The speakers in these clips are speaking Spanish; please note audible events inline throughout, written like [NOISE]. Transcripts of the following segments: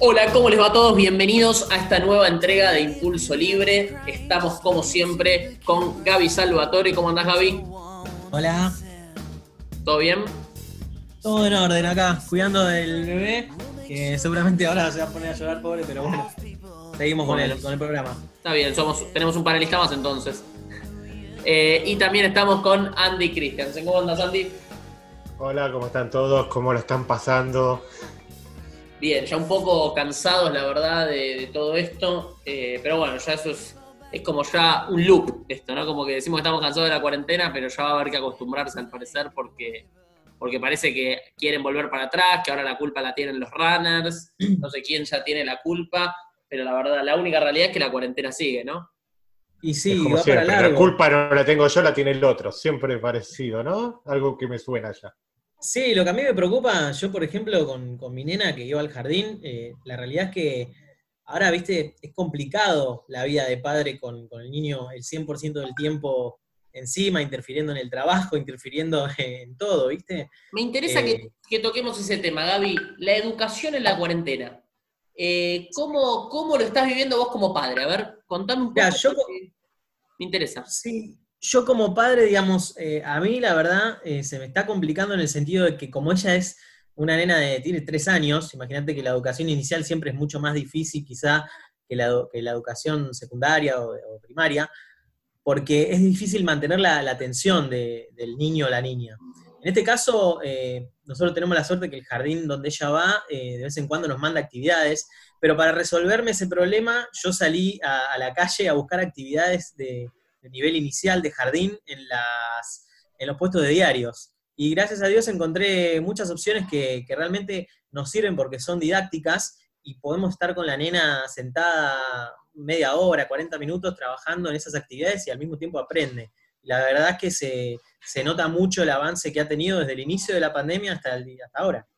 Hola, ¿cómo les va a todos? Bienvenidos a esta nueva entrega de Impulso Libre. Estamos como siempre con Gaby Salvatore. ¿Cómo andás, Gaby? Hola. ¿Todo bien? Todo en orden acá, cuidando del bebé, que seguramente ahora se va a poner a llorar, pobre, pero bueno, seguimos con el, con el programa. Está bien, somos, tenemos un panelista más entonces. Eh, y también estamos con Andy Christiansen. ¿Cómo andas, Andy? Hola, ¿cómo están todos? ¿Cómo lo están pasando? Bien, ya un poco cansados, la verdad, de, de todo esto. eh, pero bueno, ya eso es, es como ya un loop esto, ¿no? Como que decimos que estamos cansados de la cuarentena, pero ya va a haber que acostumbrarse al parecer porque, porque parece que quieren volver para atrás, que ahora la culpa la tienen los runners, [CLEARS THROAT] no sé quién ya tiene la culpa, pero la verdad, la única realidad es que la cuarentena sigue, ¿no? Y sí, es como va siempre, para la culpa no la tengo yo, la tiene el otro. Siempre parecido, ¿no? Algo que me suena ya. Sí, lo que a mí me preocupa, yo por ejemplo con, con mi nena que iba al jardín, eh, la realidad es que ahora, viste, es complicado la vida de padre con, con el niño el 100% del tiempo encima, interfiriendo en el trabajo, interfiriendo [LAUGHS] en todo, ¿viste? Me interesa Eh. que, que toquemos ese tema, Gaby, la educación en la cuarentena. Eh, ¿cómo, ¿Cómo lo estás viviendo vos como padre? A ver, contame un poco. Yo- Me interesa. Sí, yo como padre, digamos, eh, a mí la verdad eh, se me está complicando en el sentido de que como ella es una nena de, tiene tres años, imagínate que la educación inicial siempre es mucho más difícil quizá que la, que la educación secundaria o, primaria, porque es difícil mantener la, la atención de- del niño o la niña. En este caso, eh, nosotros tenemos la suerte que el jardín donde ella va, de vez en cuando nos manda actividades, pero para resolverme ese problema, yo salí a la calle a buscar actividades de, nivel inicial de jardín en, los puestos de diarios. Y gracias a Dios encontré muchas opciones que, realmente nos sirven porque son didácticas y podemos estar con la nena sentada media hora, 40 minutos trabajando en esas actividades y al mismo tiempo aprende. La verdad es que se, se nota mucho el avance que ha tenido desde el inicio de la pandemia hasta, hasta ahora.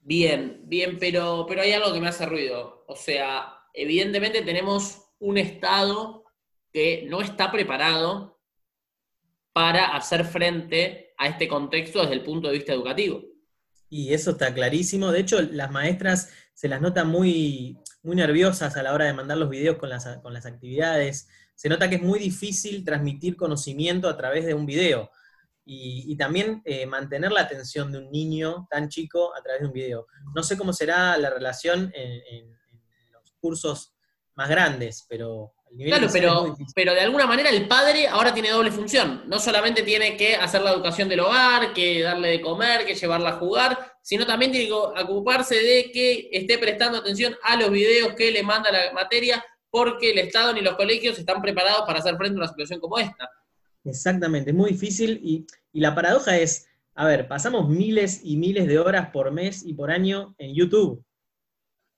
Bien, bien, pero, pero hay algo que me hace ruido. O sea, evidentemente tenemos un Estado que no está preparado para hacer frente a este contexto desde el punto de vista educativo. Y eso está clarísimo. De hecho, las maestras se las nota muy, muy nerviosas a la hora de mandar los videos con las, con las actividades. Se nota que es muy difícil transmitir conocimiento a través de un video. Y, y también eh, mantener la atención de un niño tan chico a través de un video. No sé cómo será la relación en, los cursos más grandes, pero Claro, pero, pero de alguna manera el padre ahora tiene doble función. No solamente tiene que hacer la educación del hogar, que darle de comer, que llevarla a jugar, sino también tiene que ocuparse de que esté prestando atención a los videos que le manda la materia, porque el Estado ni los colegios están preparados para hacer frente a una situación como esta. Exactamente, es muy difícil y, y la paradoja es, a ver, pasamos miles y miles de horas por mes y por año en YouTube.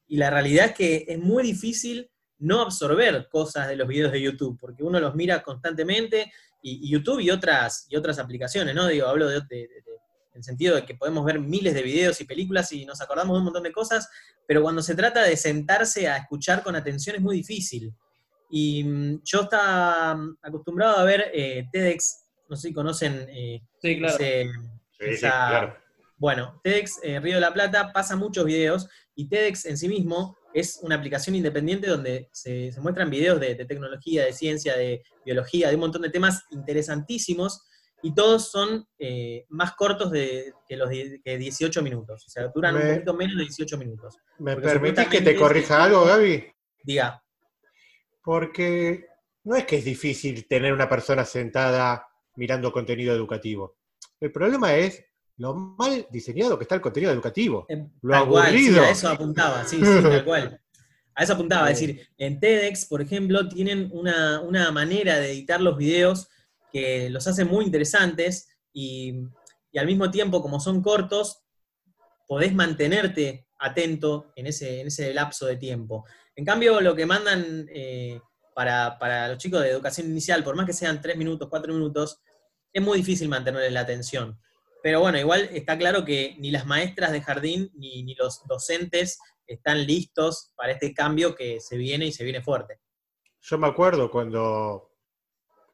Y la realidad es que es muy difícil no absorber cosas de los videos de YouTube, porque uno los mira constantemente, y, y YouTube y otras, y otras aplicaciones, ¿no? Digo, hablo de, de- de- de- en el sentido de que podemos ver miles de videos y películas y nos acordamos de un montón de cosas, pero cuando se trata de sentarse a escuchar con atención es muy difícil. Y mm, yo estaba mm, acostumbrado a ver eh, TEDx, no sé si conocen eh, Sí, ese- Sí, claro. bueno, TEDx eh, Río de la Plata pasa muchos videos y TEDx en sí mismo es una aplicación independiente donde se, se muestran videos de, de tecnología, de ciencia, de biología, de un montón de temas interesantísimos y todos son eh, más cortos de, que los que 18 minutos. O sea, duran un poquito menos de 18 minutos. ¿Me porque permitís que te corrija algo, Gaby? Diga, Porque no es que es difícil tener una persona sentada mirando contenido educativo. El problema es lo mal diseñado que está el contenido educativo. eh, Lo tal cual, sí, aburrido. a eso apuntaba, sí, sí, [LAUGHS] tal cual. A eso apuntaba, es decir, en TEDx, por ejemplo, tienen una, una manera de editar los videos que los hace muy interesantes y, y al mismo tiempo, como son cortos, podés mantenerte atento en ese, en ese lapso de tiempo. En cambio, lo que mandan eh, para, para los chicos de educación inicial, por más que sean tres minutos, cuatro minutos, es muy difícil mantenerles la atención. Pero bueno, igual está claro que ni las maestras de jardín ni, los docentes están listos para este cambio que se viene y se viene fuerte. Yo me acuerdo cuando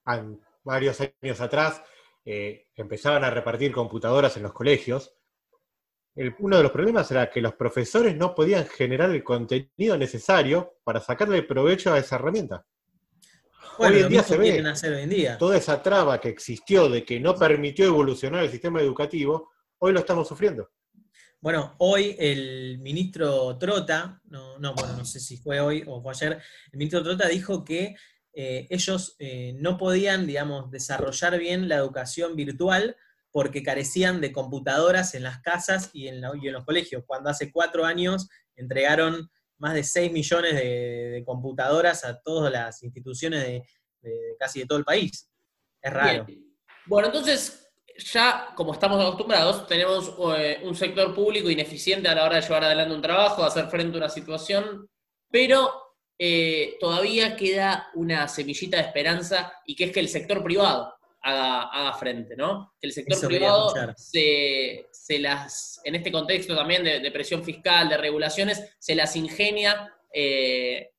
an- varios años atrás eh, empezaban a repartir computadoras en los colegios. uno de los problemas era que los profesores no podían generar el contenido necesario para sacarle provecho a esa herramienta. Hoy en día se ve. toda esa traba que existió de que no permitió evolucionar el sistema educativo, hoy lo estamos sufriendo. Bueno, hoy el ministro Trota, no, no, bueno, no sé si fue hoy o fue ayer, el ministro Trota dijo que eh, ellos eh, no podían, digamos, desarrollar bien la educación virtual porque carecían de computadoras en las casas y en, los colegios, cuando hace cuatro años entregaron más de 6 millones de, computadoras a todas las instituciones de, casi de todo el país. Es raro. Bueno, entonces, ya como estamos acostumbrados, tenemos eh, un sector público ineficiente a la hora de llevar adelante un trabajo, de hacer frente a una situación, pero eh, todavía queda una semillita de esperanza y que es que el sector privado haga, frente, ¿no? Que el sector privado se, las, en este contexto también de, presión fiscal, de regulaciones, se las ingenia eh,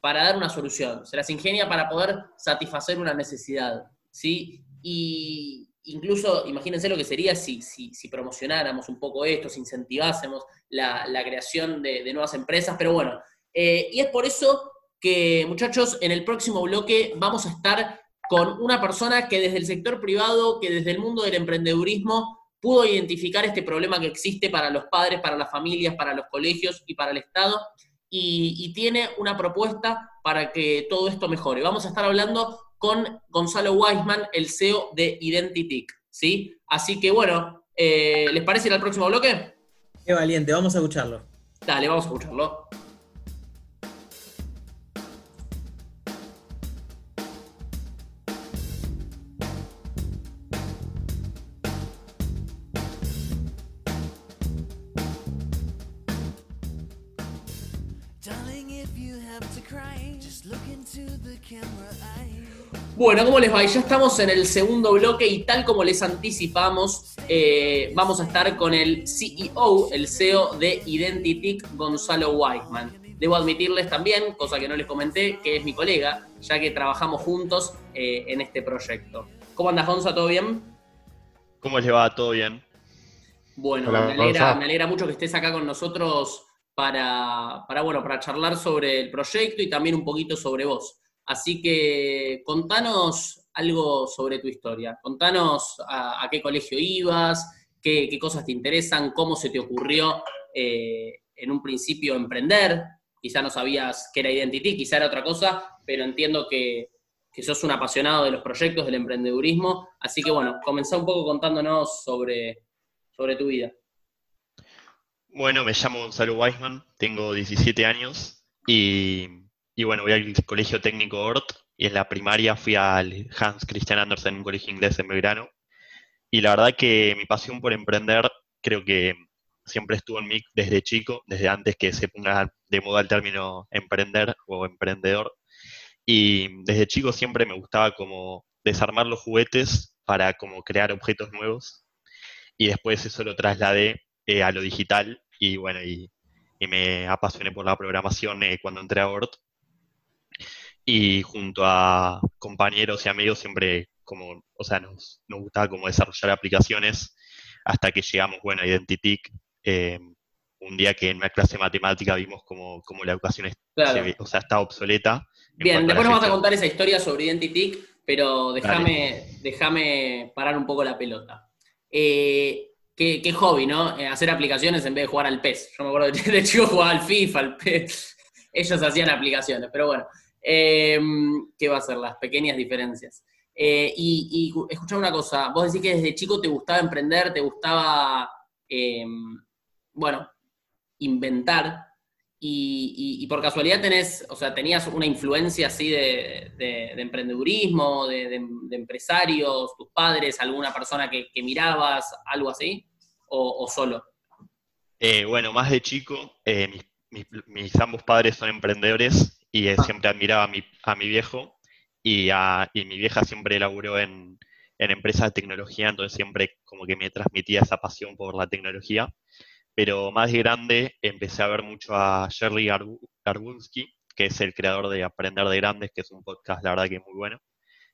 para dar una solución, se las ingenia para poder satisfacer una necesidad, ¿sí? Y incluso, imagínense lo que sería si, si, promocionáramos un poco esto, si incentivásemos la, creación de, nuevas empresas, pero bueno, eh, y es por eso que, muchachos, en el próximo bloque vamos a estar con una persona que desde el sector privado, que desde el mundo del emprendedurismo, pudo identificar este problema que existe para los padres, para las familias, para los colegios y para el Estado, y, tiene una propuesta para que todo esto mejore. Vamos a estar hablando con Gonzalo Weisman, el CEO de Identitic, ¿sí? Así que bueno, eh, ¿les parece ir al próximo bloque? Qué valiente, vamos a escucharlo. Dale, vamos a escucharlo. Bueno, ¿cómo les va? ya estamos en el segundo bloque y tal como les anticipamos, eh, vamos a estar con el CEO, el CEO de Identitic, Gonzalo Whiteman. Debo admitirles también, cosa que no les comenté, que es mi colega, ya que trabajamos juntos eh, en este proyecto. ¿Cómo andas, Gonzalo? ¿Todo bien? ¿Cómo les va? ¿Todo bien? Bueno, me, alegra, mucho que estés acá con nosotros para, para, bueno, para charlar sobre el proyecto y también un poquito sobre vos. Así que contanos algo sobre tu historia. Contanos a, qué colegio ibas, qué, cosas te interesan, cómo se te ocurrió eh, en un principio emprender. Quizá no sabías qué era Identity, quizá era otra cosa, pero entiendo que, sos un apasionado de los proyectos, del emprendedurismo. Así que bueno, comenzá un poco contándonos sobre, sobre tu vida. Bueno, me llamo Gonzalo Weisman, tengo 17 años y y bueno, voy al colegio técnico Ort y en la primaria fui al Hans Christian Andersen, un colegio inglés en Belgrano. Y la verdad que mi pasión por emprender creo que siempre estuvo en mí desde chico, desde antes que se ponga de moda el término emprender o emprendedor. Y desde chico siempre me gustaba como desarmar los juguetes para como crear objetos nuevos. Y después eso lo trasladé eh, a lo digital y bueno, y, me apasioné por la programación eh, cuando entré a Ort y junto a compañeros y amigos siempre como, o sea, nos, nos gustaba como desarrollar aplicaciones hasta que llegamos, bueno, a Identitic, eh, un día que en una clase de matemática vimos como, como la educación o sea, está obsoleta. Bien, después nos vamos a contar esa historia sobre Identitic, pero déjame, déjame parar un poco la pelota. Eh, qué, qué, hobby, ¿no? Eh, hacer aplicaciones en vez de jugar al PES. Yo me acuerdo [LAUGHS] de, de chico jugaba al FIFA, al PES. [LAUGHS] Ellos hacían aplicaciones, pero bueno. Em, ¿Qué va a ser? Las pequeñas diferencias. Eh, y, y una cosa, vos decís que desde chico te gustaba emprender, te gustaba, em, bueno, inventar, y, por casualidad tenés, o sea, tenías una influencia así de, emprendedurismo, de, empresarios, tus padres, alguna persona que, mirabas, algo así, o, solo? Eh, bueno, más de chico, eh, mis, ambos padres son emprendedores y ah. siempre admiraba a mi, a mi viejo y, a, y mi vieja siempre laburó en, en empresas de tecnología, entonces siempre como que me transmitía esa pasión por la tecnología. Pero más grande empecé a ver mucho a Shirley Garbunski, que es el creador de Aprender de Grandes, que es un podcast, la verdad que muy bueno,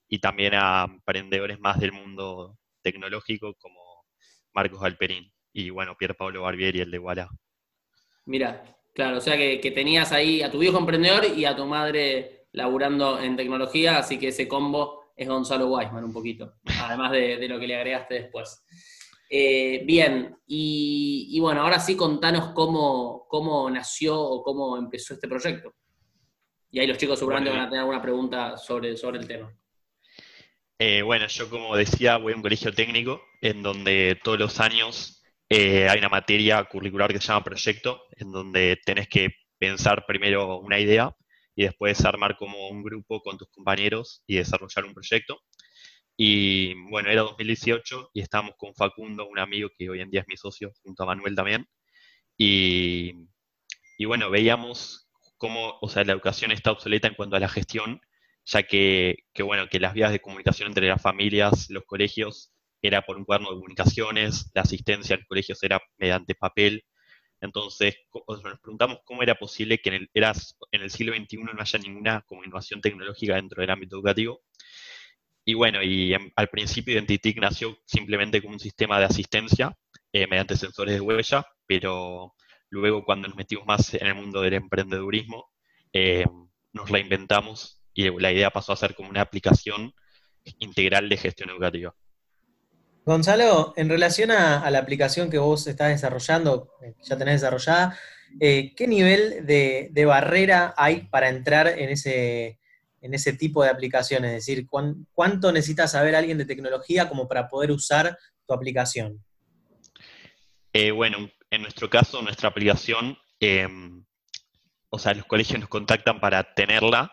y también a emprendedores más del mundo tecnológico como Marcos Alperín. y bueno, Pier Pablo Barbieri, el de Walla. Mira, claro, o sea que, tenías ahí a tu viejo emprendedor y a tu madre laburando en tecnología, así que ese combo es Gonzalo Weisman un poquito, además de, lo que le agregaste después. Eh, bien, y, bueno, ahora sí contanos cómo, cómo nació o cómo empezó este proyecto. Y ahí los chicos seguramente van a tener alguna pregunta sobre, sobre el tema. Eh, bueno, yo como decía, voy a un colegio técnico en donde todos los años eh, hay una materia curricular que se llama proyecto, en donde tenés que pensar primero una idea y después armar como un grupo con tus compañeros y desarrollar un proyecto. Y bueno, era 2018 y estábamos con Facundo, un amigo que hoy en día es mi socio, junto a Manuel también. Y, y bueno, veíamos cómo, o sea, la educación está obsoleta en cuanto a la gestión, ya que, bueno, que las vías de comunicación entre las familias, los colegios, era por un cuaderno de comunicaciones, la asistencia en colegios era mediante papel. Entonces, nos preguntamos cómo era posible que en el, en el siglo XXI no haya ninguna innovación tecnológica dentro del ámbito educativo. Y bueno, y al principio Identitic nació simplemente como un sistema de asistencia eh, mediante sensores de huella, pero Luego, cuando nos metimos más en el mundo del emprendedurismo, eh, nos reinventamos y la idea pasó a ser como una aplicación integral de gestión educativa. Gonzalo, en relación a, la aplicación que vos estás desarrollando, eh, ya tenés desarrollada, ¿qué nivel de, barrera hay para entrar en ese, en ese tipo de aplicación? Es decir, ¿cuánto necesita saber alguien de tecnología como para poder usar tu aplicación? bueno, en nuestro caso, nuestra aplicación, em, o sea, los colegios nos contactan para tenerla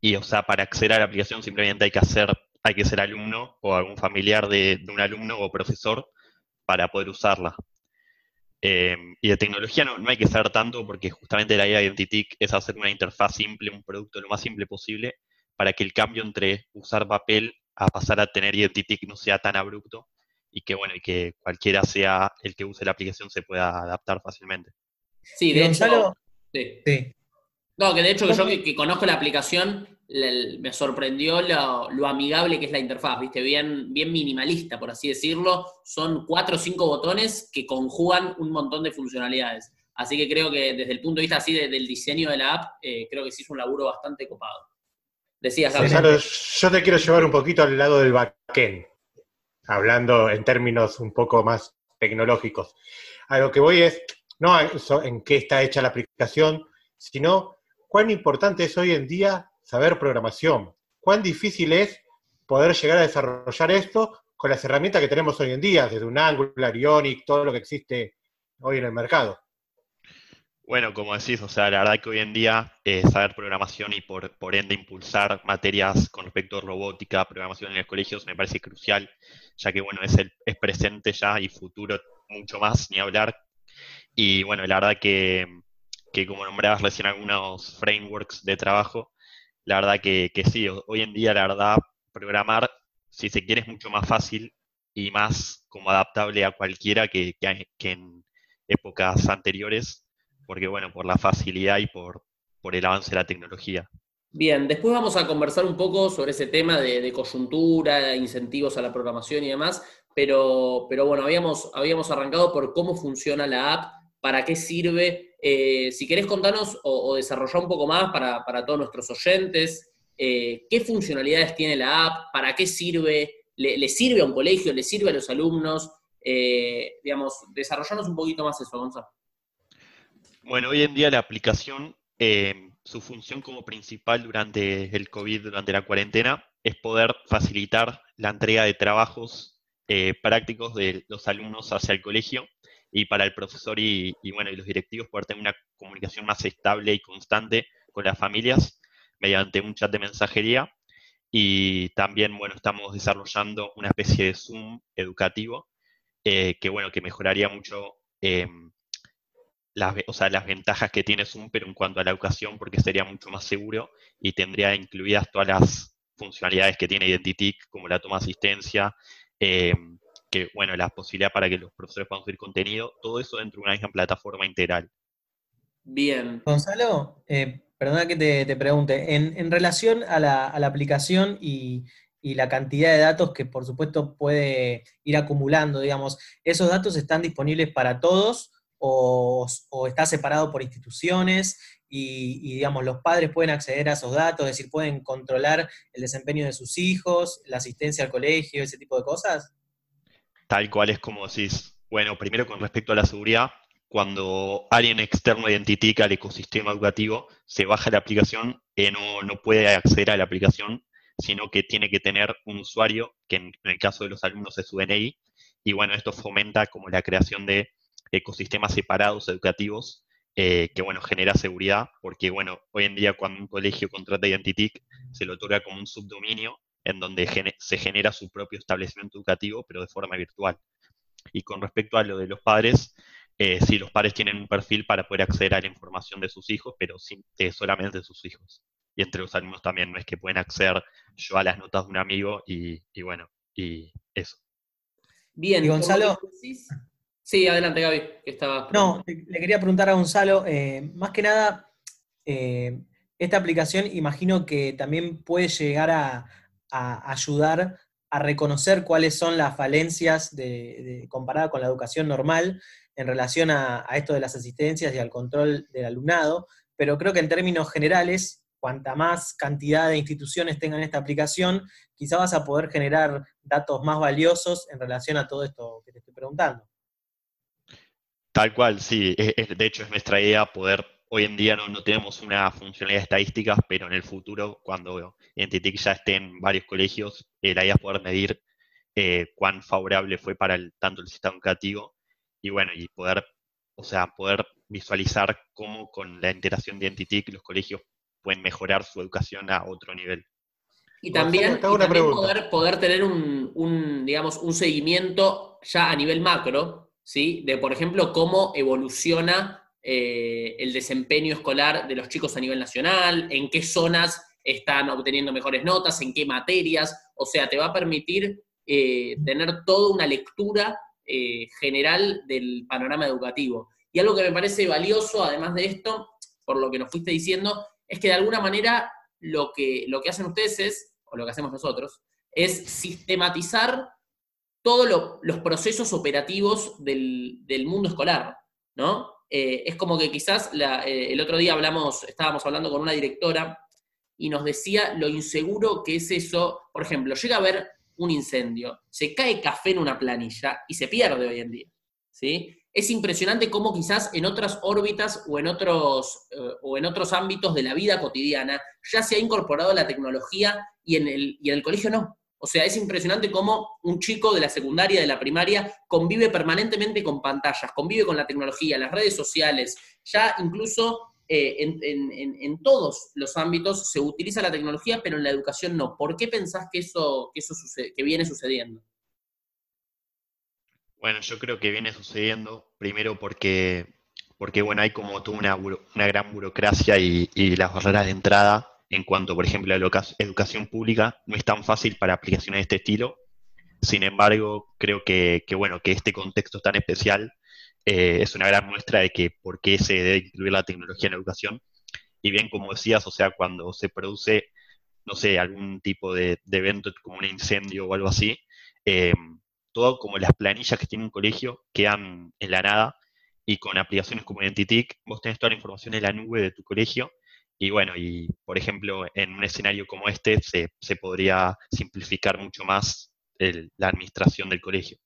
y, o sea, para acceder a la aplicación simplemente hay que hacer, hay que ser alumno o algún familiar de, un alumno o profesor para poder usarla. Em, y de tecnología no, hay que saber tanto porque justamente la idea de Identitic es hacer una interfaz simple, un producto lo más simple posible para que el cambio entre usar papel a pasar a tener Identitic no sea tan abrupto y que bueno, y que cualquiera sea el que use la aplicación se pueda adaptar fácilmente. Sí, de hecho. Sí. No, que de hecho que yo que, conozco la aplicación me sorprendió lo, amigable que es la interfaz, viste, bien, bien minimalista, por así decirlo. Son cuatro o cinco botones que conjugan un montón de funcionalidades. Así que creo que desde el punto de vista así del diseño de la app, eh, creo que sí es un laburo bastante copado. Decías, Gabriel. yo te quiero llevar un poquito al lado del backend hablando en términos un poco más tecnológicos. A lo que voy es, no en qué está hecha la aplicación, sino cuán importante es hoy en día saber programación, cuán difícil es poder llegar a desarrollar esto con las herramientas que tenemos hoy en día, desde un Angular, Ionic, todo lo que existe hoy en el mercado. Bueno, como decís, o sea, la verdad que hoy en día eh, saber programación y por, por ende impulsar materias con respecto a robótica, programación en los colegios me parece crucial, ya que bueno, es, el, es presente ya y futuro mucho más, ni hablar. Y bueno, la verdad que, que como nombrabas recién algunos frameworks de trabajo, la verdad que, que sí, hoy en día la verdad programar, si se quiere, es mucho más fácil y más como adaptable a cualquiera que, que en épocas anteriores porque bueno, por la facilidad y por, por el avance de la tecnología. Bien, después vamos a conversar un poco sobre ese tema de, coyuntura, incentivos a la programación y demás, pero, pero bueno, habíamos, habíamos arrancado por cómo funciona la app, para qué sirve. Eh, si querés contarnos o, desarrollar un poco más para, todos nuestros oyentes, eh, qué funcionalidades tiene la app, para qué sirve, le, sirve a un colegio, le sirve a los alumnos, eh, digamos, desarrollarnos un poquito más eso, Gonzalo. Bueno, hoy en día la aplicación, eh, su función como principal durante el COVID, durante la cuarentena, es poder facilitar la entrega de trabajos eh, prácticos de los alumnos hacia el colegio y para el profesor y, bueno, los directivos poder tener una comunicación más estable y constante con las familias mediante un chat de mensajería. Y también, bueno, estamos desarrollando una especie de Zoom educativo eh, que, bueno, que mejoraría mucho las, o sea, las ventajas que tiene Zoom, pero en cuanto a la educación, porque sería mucho más seguro y tendría incluidas todas las funcionalidades que tiene Identitic, como la toma de asistencia, eh, que, bueno, la posibilidad para que los profesores puedan subir contenido, todo eso dentro de una misma plataforma integral. Bien. Gonzalo, eh, perdona que te, pregunte, en, relación a la, aplicación y, y la cantidad de datos que por supuesto puede ir acumulando, digamos, ¿esos datos están disponibles para todos o, está separado por instituciones? Y, digamos, los padres pueden acceder a esos datos, es decir, pueden controlar el desempeño de sus hijos, la asistencia al colegio, ese tipo de cosas? Tal cual es como decís. Bueno, primero con respecto a la seguridad, cuando alguien externo identifica el ecosistema educativo, se baja la aplicación, y no, no puede acceder a la aplicación sino que tiene que tener un usuario, que en, el caso de los alumnos es su DNI, y bueno, esto fomenta como la creación de ecosistemas separados educativos, eh, que bueno, genera seguridad, porque bueno, hoy en día cuando un colegio contrata Identitic, se lo otorga como un subdominio en donde se genera su propio establecimiento educativo, pero de forma virtual. Y con respecto a lo de los padres, eh, sí, los padres tienen un perfil para poder acceder a la información de sus hijos, pero sin, eh, solamente de sus hijos y entre los alumnos también, no es que pueden acceder yo a las notas de un amigo y, bueno, y eso. Bien, ¿Y Gonzalo. Sí, adelante Gaby, que estaba. No, le quería preguntar a Gonzalo, eh, más que nada, eh, esta aplicación imagino que también puede llegar a, ayudar a reconocer cuáles son las falencias de, comparada con la educación normal en relación a, a, esto de las asistencias y al control del alumnado, pero creo que en términos generales cuanta más cantidad de instituciones tengan esta aplicación, quizá vas a poder generar datos más valiosos en relación a todo esto que te estoy preguntando. Tal cual, sí. [LAUGHS] de hecho, es nuestra idea poder, hoy en día no, tenemos una funcionalidad de estadísticas, pero en el futuro, cuando Entitic ya esté en varios colegios, eh, la idea es poder medir eh, cuán favorable fue para el, tanto el sistema educativo y bueno, y poder, o sea, poder visualizar cómo con la integración de Entitic los colegios pueden mejorar su educación a otro nivel. Y también, poder, poder, tener un, digamos, un seguimiento ya a nivel macro, ¿sí? De, por ejemplo, cómo evoluciona eh, el desempeño escolar de los chicos a nivel nacional, en qué zonas están obteniendo mejores notas, en qué materias. O sea, te va a permitir eh, tener toda una lectura eh, general del panorama educativo. Y algo que me parece valioso, además de esto, por lo que nos fuiste diciendo, es que de alguna manera lo que, lo que hacen ustedes es, o lo que hacemos nosotros, es sistematizar todos los procesos operativos del, mundo escolar, ¿no? Eh, es como que quizás eh, el otro día hablamos, estábamos hablando con una directora y nos decía lo inseguro que es eso. Por ejemplo, llega a haber un incendio, se cae café en una planilla y se pierde hoy en día, ¿sí? es impresionante cómo quizás en otras órbitas o en otros, eh, o en otros ámbitos de la vida cotidiana ya se ha incorporado la tecnología y en, el, y en el colegio no. O sea, es impresionante cómo un chico de la secundaria, de la primaria, convive permanentemente con pantallas, convive con la tecnología, las redes sociales, ya incluso eh, en, todos los ámbitos se utiliza la tecnología, pero en la educación no. ¿Por qué pensás que eso, que eso que viene sucediendo? Bueno, yo creo que viene sucediendo primero porque, porque bueno, hay como toda una, una gran burocracia y, las barreras de entrada en cuanto, por ejemplo, a la educación pública no es tan fácil para aplicaciones de este estilo. Sin embargo, creo que, bueno, que este contexto tan especial eh, es una gran muestra de que por qué se debe incluir la tecnología en la educación. Y bien, como decías, o sea, cuando se produce, no sé, algún tipo de, evento como un incendio o algo así, eh, todo como las planillas que tiene un colegio quedan en la nada y con aplicaciones como Identitic vos tenés toda la información en la nube de tu colegio y bueno, y por ejemplo, en un escenario como este se, podría simplificar mucho más la administración del colegio.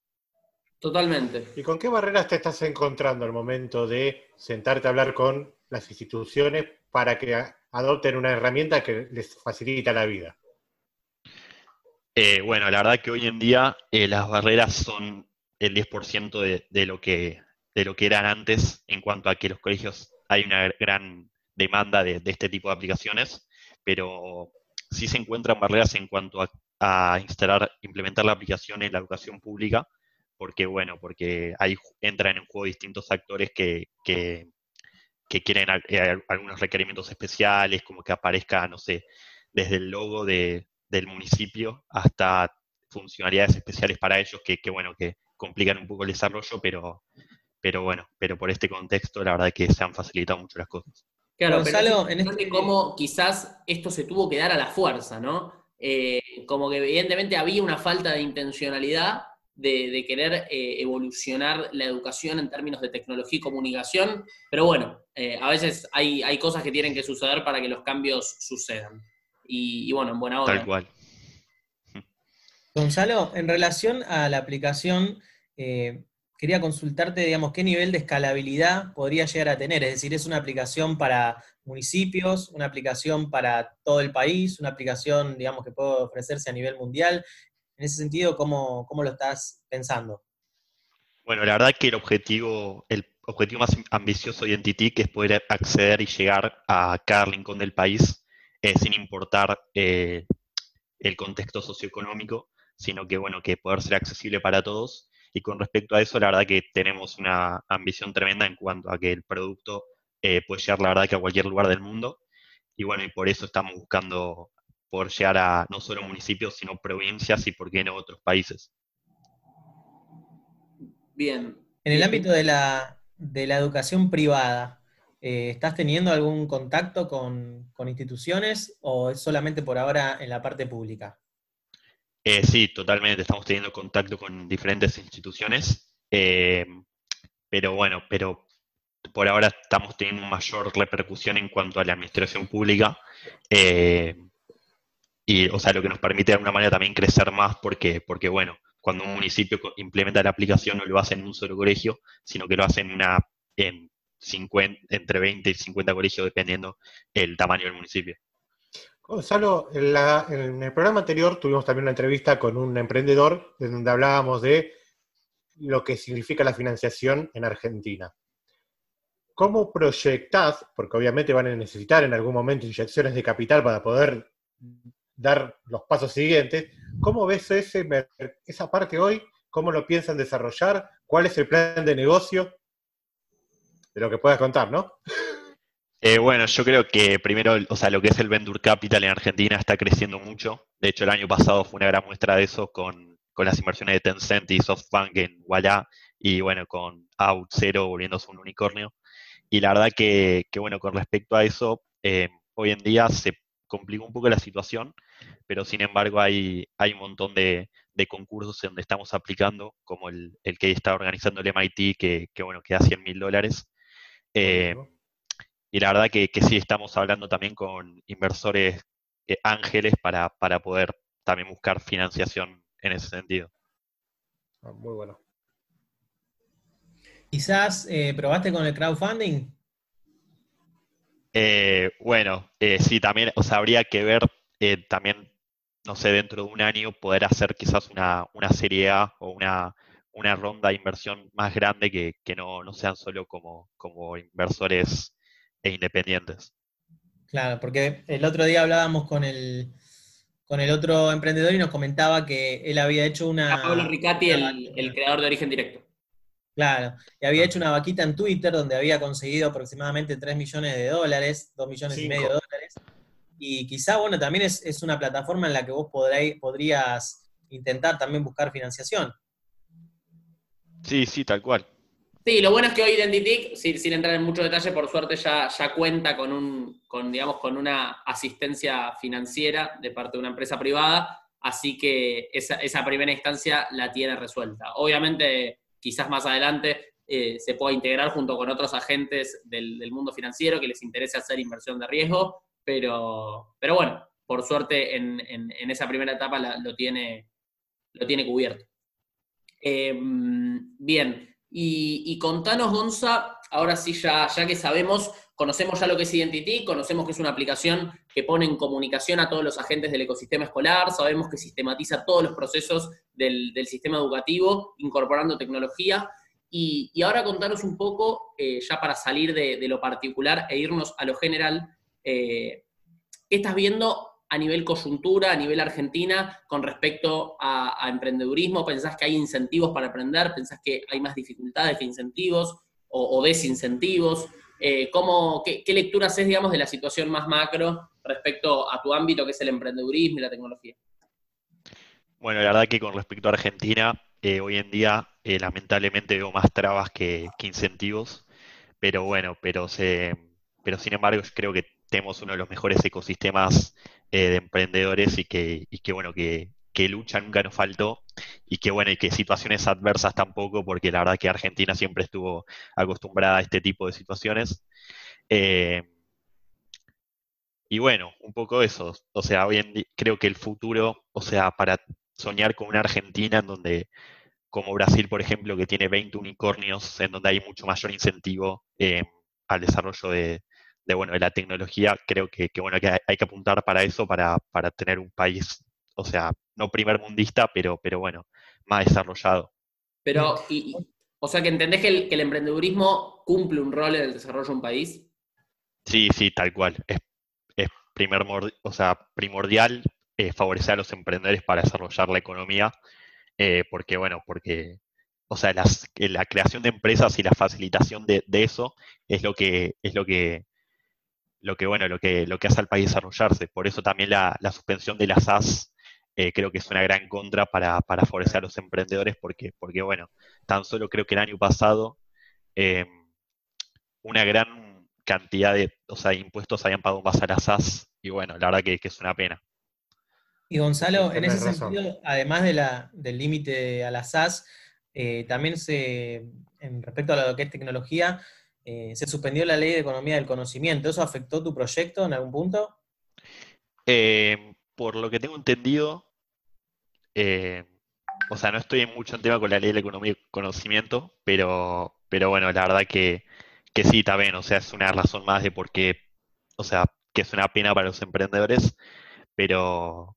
Totalmente. ¿Y con qué barreras te estás encontrando al momento de sentarte a hablar con las instituciones para que adopten una herramienta que les facilita la vida? Eh, bueno, la verdad que hoy en día eh, las barreras son el 10% de, de, lo que, de lo que eran antes en cuanto a que los colegios hay una gran demanda de, este tipo de aplicaciones, pero sí se encuentran barreras en cuanto a, instalar, implementar la aplicación en la educación pública, porque bueno, porque ahí entran en juego distintos actores que, quieren eh, algunos requerimientos especiales, como que aparezca, no sé, desde el logo de, del municipio hasta funcionalidades especiales para ellos que, bueno, que complican un poco el desarrollo, pero, pero bueno, pero por este contexto la verdad que se han facilitado mucho las cosas. Claro, Gonzalo, pero en este... cómo quizás esto se tuvo que dar a la fuerza, ¿no? eh, como que evidentemente había una falta de intencionalidad de, querer eh, evolucionar la educación en términos de tecnología y comunicación, pero bueno, eh, a veces hay, hay, cosas que tienen que suceder para que los cambios sucedan. Y, bueno, en buena hora. Tal cual. Gonzalo, en relación a la aplicación, eh, quería consultarte, digamos, qué nivel de escalabilidad podría llegar a tener. Es decir, ¿es una aplicación para municipios, una aplicación para todo el país, una aplicación, digamos, que puede ofrecerse a nivel mundial? En ese sentido, ¿cómo, cómo lo estás pensando? Bueno, la verdad que el objetivo, el objetivo más ambicioso de Entity es poder acceder y llegar a cada rincón del país eh, sin importar eh, el contexto socioeconómico, sino que bueno, que poder ser accesible para todos. Y con respecto a eso, la verdad que tenemos una ambición tremenda en cuanto a que el producto eh, puede llegar, la verdad, que a cualquier lugar del mundo. Y bueno, y por eso estamos buscando por llegar a no solo municipios, sino provincias y por qué no otros países. Bien. En el ámbito de la, educación privada, eh, ¿estás teniendo algún contacto con, instituciones o es solamente por ahora en la parte pública? Eh, sí, totalmente. Estamos teniendo contacto con diferentes instituciones. Eh, pero bueno, pero por ahora estamos teniendo mayor repercusión en cuanto a la administración pública. Y, o sea, lo que nos permite de alguna manera también crecer más porque, porque bueno, cuando un municipio implementa la aplicación no lo hace en un solo colegio, sino que lo hace en, una, en 50, entre 20 y 50 colegios, dependiendo el tamaño del municipio. Gonzalo, en, el programa anterior tuvimos también una entrevista con un emprendedor en donde hablábamos de lo que significa la financiación en Argentina. ¿Cómo proyectás, porque obviamente van a necesitar en algún momento inyecciones de capital para poder dar los pasos siguientes. ¿Cómo ves ese, esa parte hoy? ¿Cómo lo piensan desarrollar? ¿Cuál es el plan de negocio? De lo que puedas contar, ¿no? Eh, bueno, yo creo que primero, o sea, lo que es el Venture Capital en Argentina está creciendo mucho. De hecho, el año pasado fue una gran muestra de eso con, las inversiones de Tencent y SoftBank en Walla y bueno, con Out Zero volviéndose un unicornio. Y la verdad que, bueno, con respecto a eso, eh, hoy en día se complicó un poco la situación, pero sin embargo hay, hay un montón de, concursos donde estamos aplicando, como el, que está organizando el MIT, que, bueno, que da 100 mil dólares. Eh, y la verdad que, sí, estamos hablando también con inversores eh, ángeles para, poder también buscar financiación en ese sentido. Ah, muy bueno. Quizás eh, probaste con el crowdfunding. Eh, bueno, eh, sí, también, o sea, habría que ver eh, también, no sé, dentro de un año poder hacer quizás una, una serie A o una, una ronda de inversión más grande que, no, no, sean solo como, como inversores e independientes. Claro, porque el otro día hablábamos con el, con el otro emprendedor y nos comentaba que él había hecho una... Pablo Ricati, el, el creador de Origen Directo. Claro, y había hecho una vaquita en Twitter donde había conseguido aproximadamente 3 millones de dólares, 2 millones y medio de dólares. Y quizá, bueno, también es, una plataforma en la que vos podrías intentar también buscar financiación. Sí, sí, tal cual. Sí, lo bueno es que hoy Identity, sin, entrar en mucho detalle, por suerte ya, cuenta con un, digamos, con una asistencia financiera de parte de una empresa privada, así que esa, primera instancia la tiene resuelta. Obviamente quizás más adelante eh, se pueda integrar junto con otros agentes del, mundo financiero que les interese hacer inversión de riesgo, pero, pero bueno, por suerte en, esa primera etapa lo, tiene, lo tiene cubierto. Em, bien, y, contanos, Gonza, ahora sí, ya, ya que sabemos, conocemos ya lo que es Identity, conocemos que es una aplicación que pone en comunicación a todos los agentes del ecosistema escolar, sabemos que sistematiza todos los procesos del, sistema educativo, incorporando tecnología. Y, ahora contanos un poco, eh, ya para salir de, lo particular e irnos a lo general, eh, ¿qué estás viendo a nivel coyuntura, a nivel Argentina, con respecto a, emprendedurismo? ¿Pensás que hay incentivos para aprender? ¿Pensás que hay más dificultades que incentivos o, desincentivos? Eh, qué, lectura haces, digamos, de la situación más macro respecto a tu ámbito, que es el emprendedurismo y la tecnología? Bueno, la verdad que con respecto a Argentina, eh, hoy en día eh, lamentablemente veo más trabas que, incentivos, pero bueno, pero, se, pero sin embargo creo que tenemos uno de los mejores ecosistemas de emprendedores y que, bueno, que, que lucha nunca nos faltó y que bueno, y que situaciones adversas tampoco, porque la verdad que Argentina siempre estuvo acostumbrada a este tipo de situaciones. Eh, y bueno, un poco eso. O sea, hoy en día creo que el futuro, o sea, para soñar con una Argentina en donde, como Brasil, por ejemplo, que tiene 20 unicornios, en donde hay mucho mayor incentivo eh, al desarrollo de, bueno, de la tecnología, creo que, bueno, que hay, que apuntar para eso, para, para tener un país o sea, no primer mundista, pero, pero bueno, más desarrollado. Pero, o sea, que entendés que el, emprendedurismo cumple un rol en el desarrollo de un país. Sí, sí, tal cual. Es, primer, o sea, primordial eh, favorecer a los emprendedores para desarrollar la economía, eh, porque, bueno, porque, o sea, la creación de empresas y la facilitación de, eso es lo que, es lo que, lo que, bueno, lo que, lo que hace al país desarrollarse. Por eso también la, la suspensión de las SAS eh, creo que es una gran contra para, favorecer a los emprendedores porque, porque, bueno, tan solo creo que el año pasado eh, una gran cantidad de o sea, impuestos habían pagado más a las SAS y bueno, la verdad que, es una pena. Y Gonzalo, en ese sentido, además de la, del límite a las SAS, eh, también se, en respecto a lo que es tecnología, se suspendió la ley de economía del conocimiento. ¿Eso afectó tu proyecto en algún punto? por lo que tengo entendido, eh, o sea, no estoy mucho en tema con la ley de la economía y conocimiento, pero, pero bueno, la verdad que, que sí, también, o sea, es una razón más de por qué, o sea, que es una pena para los emprendedores, pero,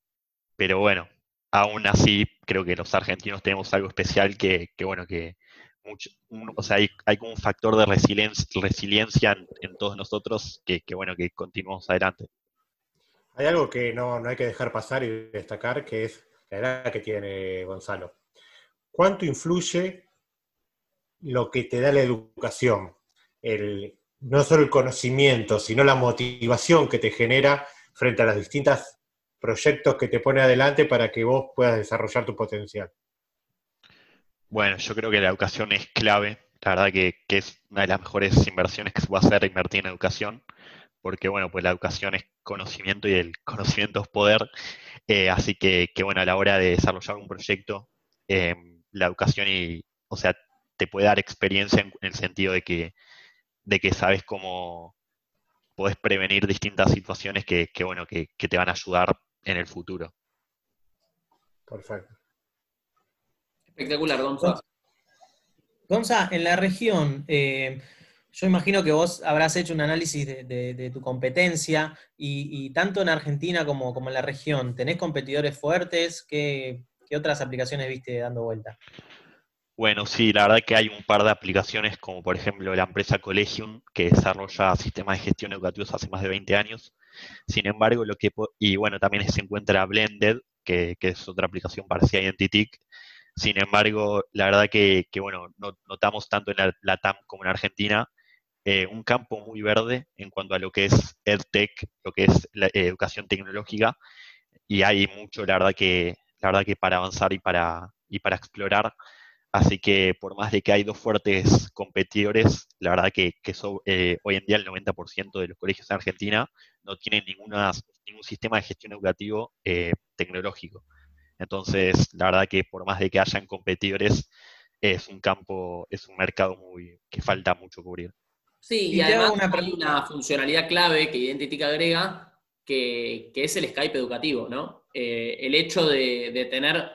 pero bueno, aún así creo que los argentinos tenemos algo especial que, que bueno, que mucho, o sea, hay, como un factor de resiliencia, en, todos nosotros que, que, bueno, que continuamos adelante. Hay algo que no, no hay que dejar pasar y destacar, que es la edad que tiene Gonzalo. ¿Cuánto influye lo que te da la educación? El, no solo el conocimiento, sino la motivación que te genera frente a los distintos proyectos que te pone adelante para que vos puedas desarrollar tu potencial. Bueno, yo creo que la educación es clave. La verdad que, que es una de las mejores inversiones que se puede hacer invertir en educación porque bueno, pues la educación es conocimiento y el conocimiento es poder, eh, así que, bueno, a la hora de desarrollar un proyecto, em, la educación y, o sea, te puede dar experiencia en, el sentido de que, de que sabes cómo puedes prevenir distintas situaciones que, bueno, que, te van a ayudar en el futuro. Perfecto. Espectacular, Gonza. Gonza, en la región, eh, yo imagino que vos habrás hecho un análisis de, tu competencia y, tanto en Argentina como, en la región, ¿tenés competidores fuertes? ¿Qué, otras aplicaciones viste dando vuelta? Bueno, sí, la verdad que hay un par de aplicaciones, como por ejemplo la empresa Collegium, que desarrolla sistemas de gestión educativos hace más de 20 años. Sin embargo, lo que y bueno, también se encuentra Blended, que, es otra aplicación parecida a Identitic. Sin embargo, la verdad que, bueno, notamos tanto en la, TAM como en Argentina eh, un campo muy verde en cuanto a lo que es EdTech, lo que es la eh, educación tecnológica, y hay mucho, la verdad que, la verdad que para avanzar y para, y para explorar. Así que por más de que hay dos fuertes competidores, la verdad que, que eh, hoy en día el 90% de los colegios en Argentina no tienen ninguna, ningún sistema de gestión educativo tecnológico. Entonces, la verdad que por más de que hayan competidores, es un campo, es un mercado muy que falta mucho cubrir. Sí, y, además hay una funcionalidad clave que Identity agrega, que, es el Skype educativo, ¿no? Eh, el hecho de, tener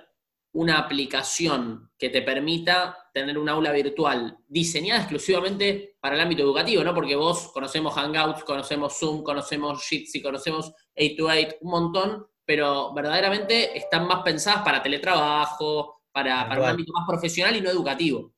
una aplicación que te permita tener un aula virtual diseñada exclusivamente para el ámbito educativo, ¿no? Porque vos conocemos Hangouts, conocemos Zoom, conocemos Jitsi, conocemos 828, un montón, pero verdaderamente están más pensadas para teletrabajo, para, para un ámbito más profesional y no educativo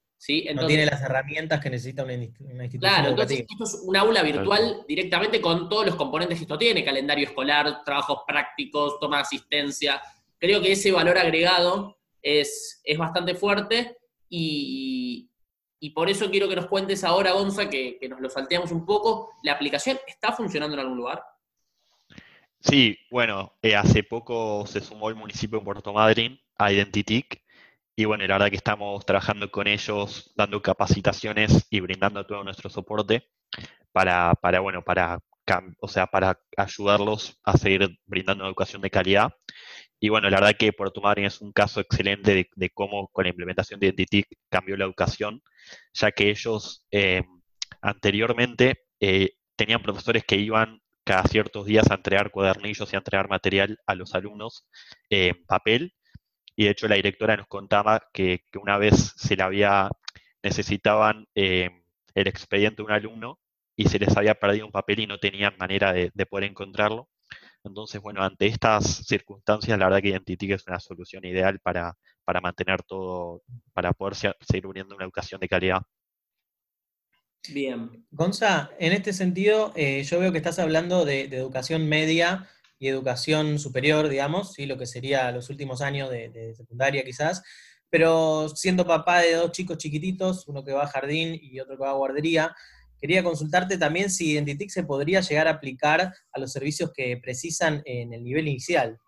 no tiene las herramientas que necesita una, institución Claro, entonces esto es un aula virtual directamente con todos los componentes que esto tiene, calendario escolar, trabajos prácticos, toma de asistencia. Creo que ese valor agregado es, es bastante fuerte y, por eso quiero que nos cuentes ahora, Gonza, que, nos lo salteamos un poco. ¿La aplicación está funcionando en algún lugar? Sí, bueno, eh, hace poco se sumó el municipio de Puerto Madryn a Identitic y bueno, la verdad que estamos trabajando con ellos, dando capacitaciones y brindando todo nuestro soporte para, para, bueno, para o sea, para ayudarlos a seguir brindando educación de calidad. Y bueno, la verdad que Puerto Madryn es un caso excelente de, cómo con la implementación de Identity cambió la educación, ya que ellos eh, anteriormente eh, tenían profesores que iban cada ciertos días a entregar cuadernillos y a entregar material a los alumnos en papel. Y de hecho la directora nos contaba que, una vez se le había, necesitaban eh, el expediente de un alumno y se les había perdido un papel y no tenían manera de, poder encontrarlo. Entonces, bueno, ante estas circunstancias, la verdad que Identity es una solución ideal para, para mantener todo, para poder seguir uniendo una educación de calidad. Bien. Gonza, en este sentido, eh, yo veo que estás hablando de, educación media y educación superior, digamos, ¿sí? lo que sería los últimos años de, secundaria quizás, pero siendo papá de dos chicos chiquititos, uno que va a jardín y otro que va a guardería, quería consultarte también si Identitic se podría llegar a aplicar a los servicios que precisan en el nivel inicial.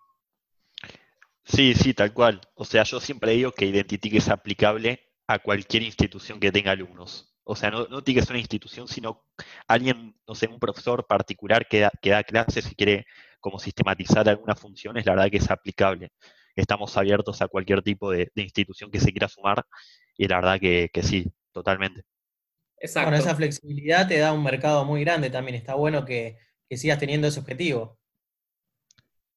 Sí, sí, tal cual. O sea, yo siempre digo que Identitic es aplicable a cualquier institución que tenga alumnos. O sea, no, tiene que ser una institución, sino alguien, no sé, un profesor particular que da, que da clases y quiere como sistematizar algunas funciones, la verdad que es aplicable. Estamos abiertos a cualquier tipo de, institución que se quiera sumar y la verdad que, sí, totalmente. Exacto. Bueno, esa flexibilidad te da un mercado muy grande también. Está bueno que, sigas teniendo ese objetivo.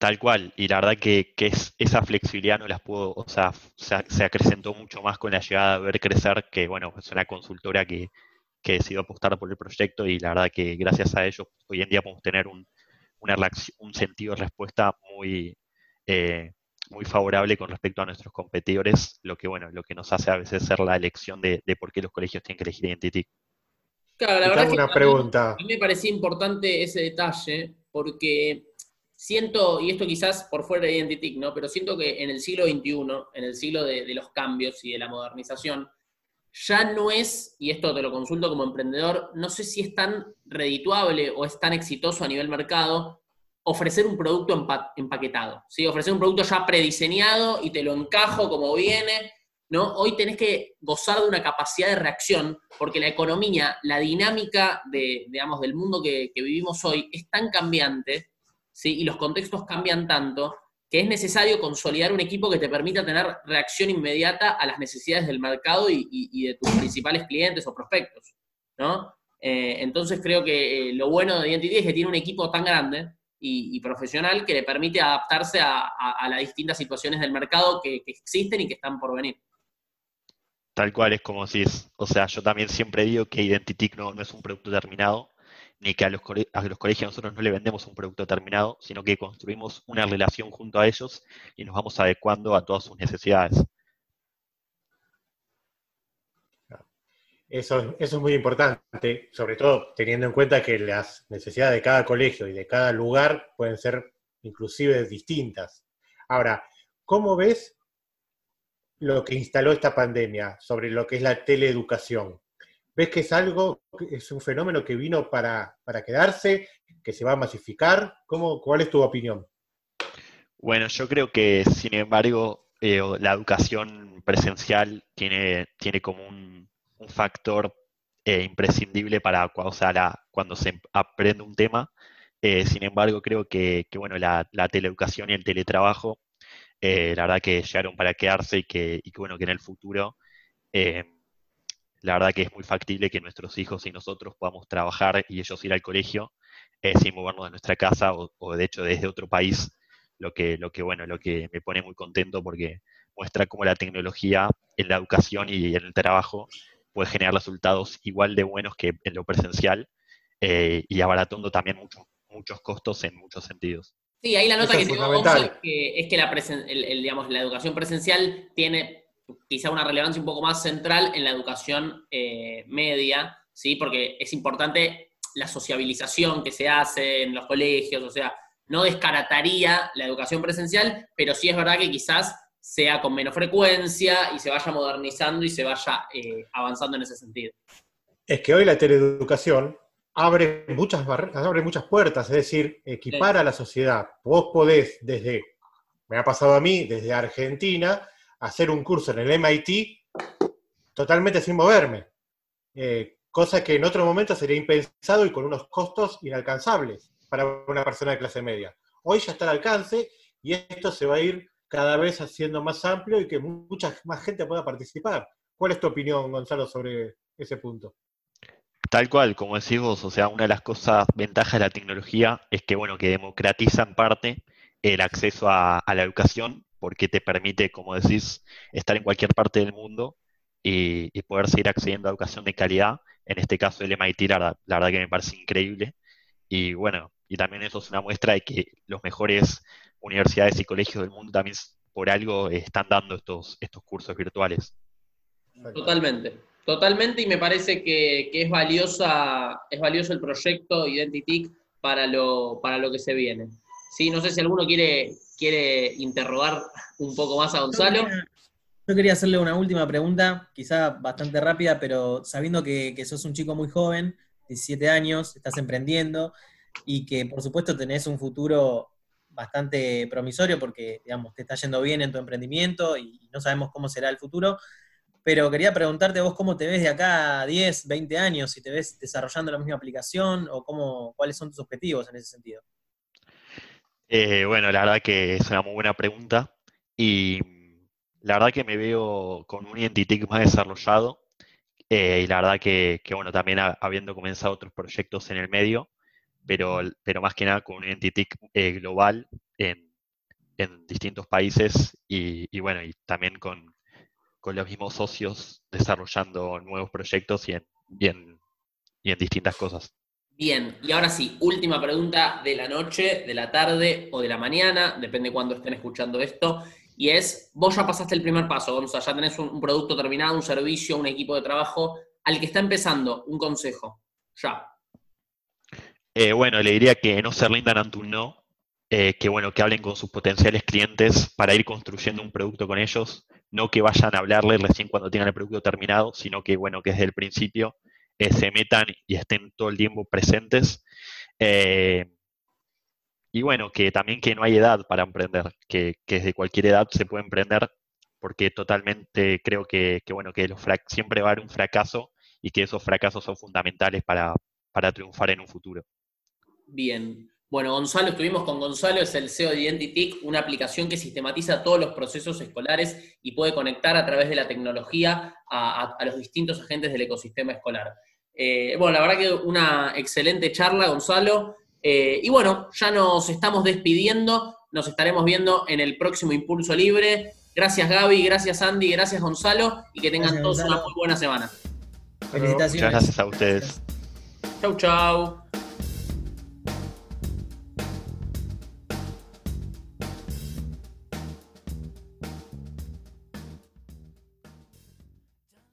Tal cual, y la verdad que, esa flexibilidad no las puedo, o sea, se, acrecentó mucho más con la llegada de ver crecer, que bueno, es una consultora que, que decidió apostar por el proyecto y la verdad que gracias a ellos hoy en día podemos tener un, una un sentido de respuesta muy, eh, muy favorable con respecto a nuestros competidores, lo que bueno, lo que nos hace a veces ser la elección de, por qué los colegios tienen que elegir Identity. Claro, la verdad que una pregunta. a mí me parecía importante ese detalle, porque siento, y esto quizás por fuera de Identity, ¿no? Pero siento que en el siglo XXI, en el siglo de, los cambios y de la modernización, ya no es, y esto te lo consulto como emprendedor, no sé si es tan redituable o es tan exitoso a nivel mercado ofrecer un producto empaquetado, ¿sí? ofrecer un producto ya prediseñado y te lo encajo como viene. ¿no? Hoy tenés que gozar de una capacidad de reacción, porque la economía, la dinámica de, digamos, del mundo que, que vivimos hoy es tan cambiante y los contextos cambian tanto que es necesario consolidar un equipo que te permita tener reacción inmediata a las necesidades del mercado y, de tus principales clientes o prospectos, ¿no? Eh, entonces creo que eh, lo bueno de Identity es que tiene un equipo tan grande y, profesional que le permite adaptarse a, las distintas situaciones del mercado que, existen y que están por venir. Tal cual es como si es, o sea, yo también siempre digo que Identity no, no es un producto terminado, ni que a los, colegios nosotros no le vendemos un producto terminado, sino que construimos una relación junto a ellos y nos vamos adecuando a todas sus necesidades. Eso, eso es muy importante, sobre todo teniendo en cuenta que las necesidades de cada colegio y de cada lugar pueden ser inclusive distintas. Ahora, ¿cómo ves lo que instaló esta pandemia sobre lo que es la teleeducación? ¿Ves que es algo, es un fenómeno que vino para, quedarse, que se va a masificar? ¿Cómo, ¿Cuál es tu opinión? Bueno, yo creo que, sin embargo, eh, la educación presencial tiene, tiene como un, factor eh, imprescindible para cuando se aprende un tema. Eh, sin embargo, creo que, bueno, la, teleeducación y el teletrabajo, la verdad que llegaron para quedarse y que, y que bueno, que en el futuro la verdad que es muy factible que nuestros hijos y nosotros podamos trabajar y ellos ir al colegio eh, sin movernos de nuestra casa o, de hecho desde otro país, lo que, lo que, bueno, lo que me pone muy contento porque muestra cómo la tecnología en la educación y en el trabajo puede generar resultados igual de buenos que en lo presencial eh, y abaratando también muchos muchos costos en muchos sentidos. Sí, ahí la nota que tengo es que, es que la, digamos, la educación presencial tiene quizá una relevancia un poco más central en la educación eh, media, ¿sí? Porque es importante la sociabilización que se hace en los colegios, o sea, no descarataría la educación presencial, pero sí es verdad que quizás sea con menos frecuencia y se vaya modernizando y se vaya eh, avanzando en ese sentido. Es que hoy la teleeducación abre muchas, abre muchas puertas, es decir, equipara a la sociedad. Vos podés desde, me ha pasado a mí, desde Argentina, hacer un curso en el MIT totalmente sin moverme, eh, cosa que en otro momento sería impensado y con unos costos inalcanzables para una persona de clase media. Hoy ya está al alcance y esto se va a ir cada vez haciendo más amplio y que mucha más gente pueda participar. ¿Cuál es tu opinión, Gonzalo, sobre ese punto? Tal cual, como decís vos, o sea, una de las cosas, ventajas de la tecnología es que, bueno, que democratiza en parte el acceso a, la educación, porque te permite, como decís, estar en cualquier parte del mundo y, poder seguir accediendo a educación de calidad. En este caso, el MIT, la, la verdad que me parece increíble. Y bueno, y también eso es una muestra de que los mejores universidades y colegios del mundo también por algo están dando estos, estos cursos virtuales. Totalmente, totalmente, y me parece que, es valiosa, es valioso el proyecto Identitic para lo, para lo que se viene. Sí, no sé si alguno quiere, quiere interrogar un poco más a Gonzalo. Yo quería, hacerle una última pregunta, quizá bastante rápida, pero sabiendo que, que sos un chico muy joven, 17 años, estás emprendiendo, y que por supuesto tenés un futuro bastante promisorio porque, digamos, te está yendo bien en tu emprendimiento y no sabemos cómo será el futuro. Pero quería preguntarte vos cómo te ves de acá a 10, 20 años, si te ves desarrollando la misma aplicación o cómo, cuáles son tus objetivos en ese sentido. Eh, bueno, la verdad que es una muy buena pregunta y la verdad que me veo con un Identity más desarrollado eh, y la verdad que, bueno, también habiendo comenzado otros proyectos en el medio, pero, pero más que nada con un Identity eh, global en, distintos países y, bueno, y también con, con, los mismos socios desarrollando nuevos proyectos y en, y en distintas cosas. Bien, y ahora sí, última pregunta de la noche, de la tarde o de la mañana, depende cuándo estén escuchando esto, y es, vos ya pasaste el primer paso, Gonzalo, ya tenés un, un, producto terminado, un servicio, un equipo de trabajo, al que está empezando, un consejo, ya. Eh, bueno, le diría que no se rindan ante un no, eh, que bueno, que hablen con sus potenciales clientes para ir construyendo un producto con ellos, no que vayan a hablarle recién cuando tengan el producto terminado, sino que bueno, que desde el principio eh, se metan y estén todo el tiempo presentes. y bueno, que también que no hay edad para emprender, que, desde cualquier edad se puede emprender, porque totalmente creo que, bueno, que siempre va a haber un fracaso y que esos fracasos son fundamentales para, para triunfar en un futuro. Bien. Bueno, Gonzalo, estuvimos con Gonzalo, es el CEO de Identity, una aplicación que sistematiza todos los procesos escolares y puede conectar a través de la tecnología a, los distintos agentes del ecosistema escolar. Eh, bueno, la verdad que una excelente charla, Gonzalo. Eh, y bueno, ya nos estamos despidiendo, nos estaremos viendo en el próximo Impulso Libre. Gracias Gaby, gracias Andy, gracias Gonzalo y que tengan todos una muy buena semana. Felicitaciones. Muchas gracias a ustedes. Chau, chau.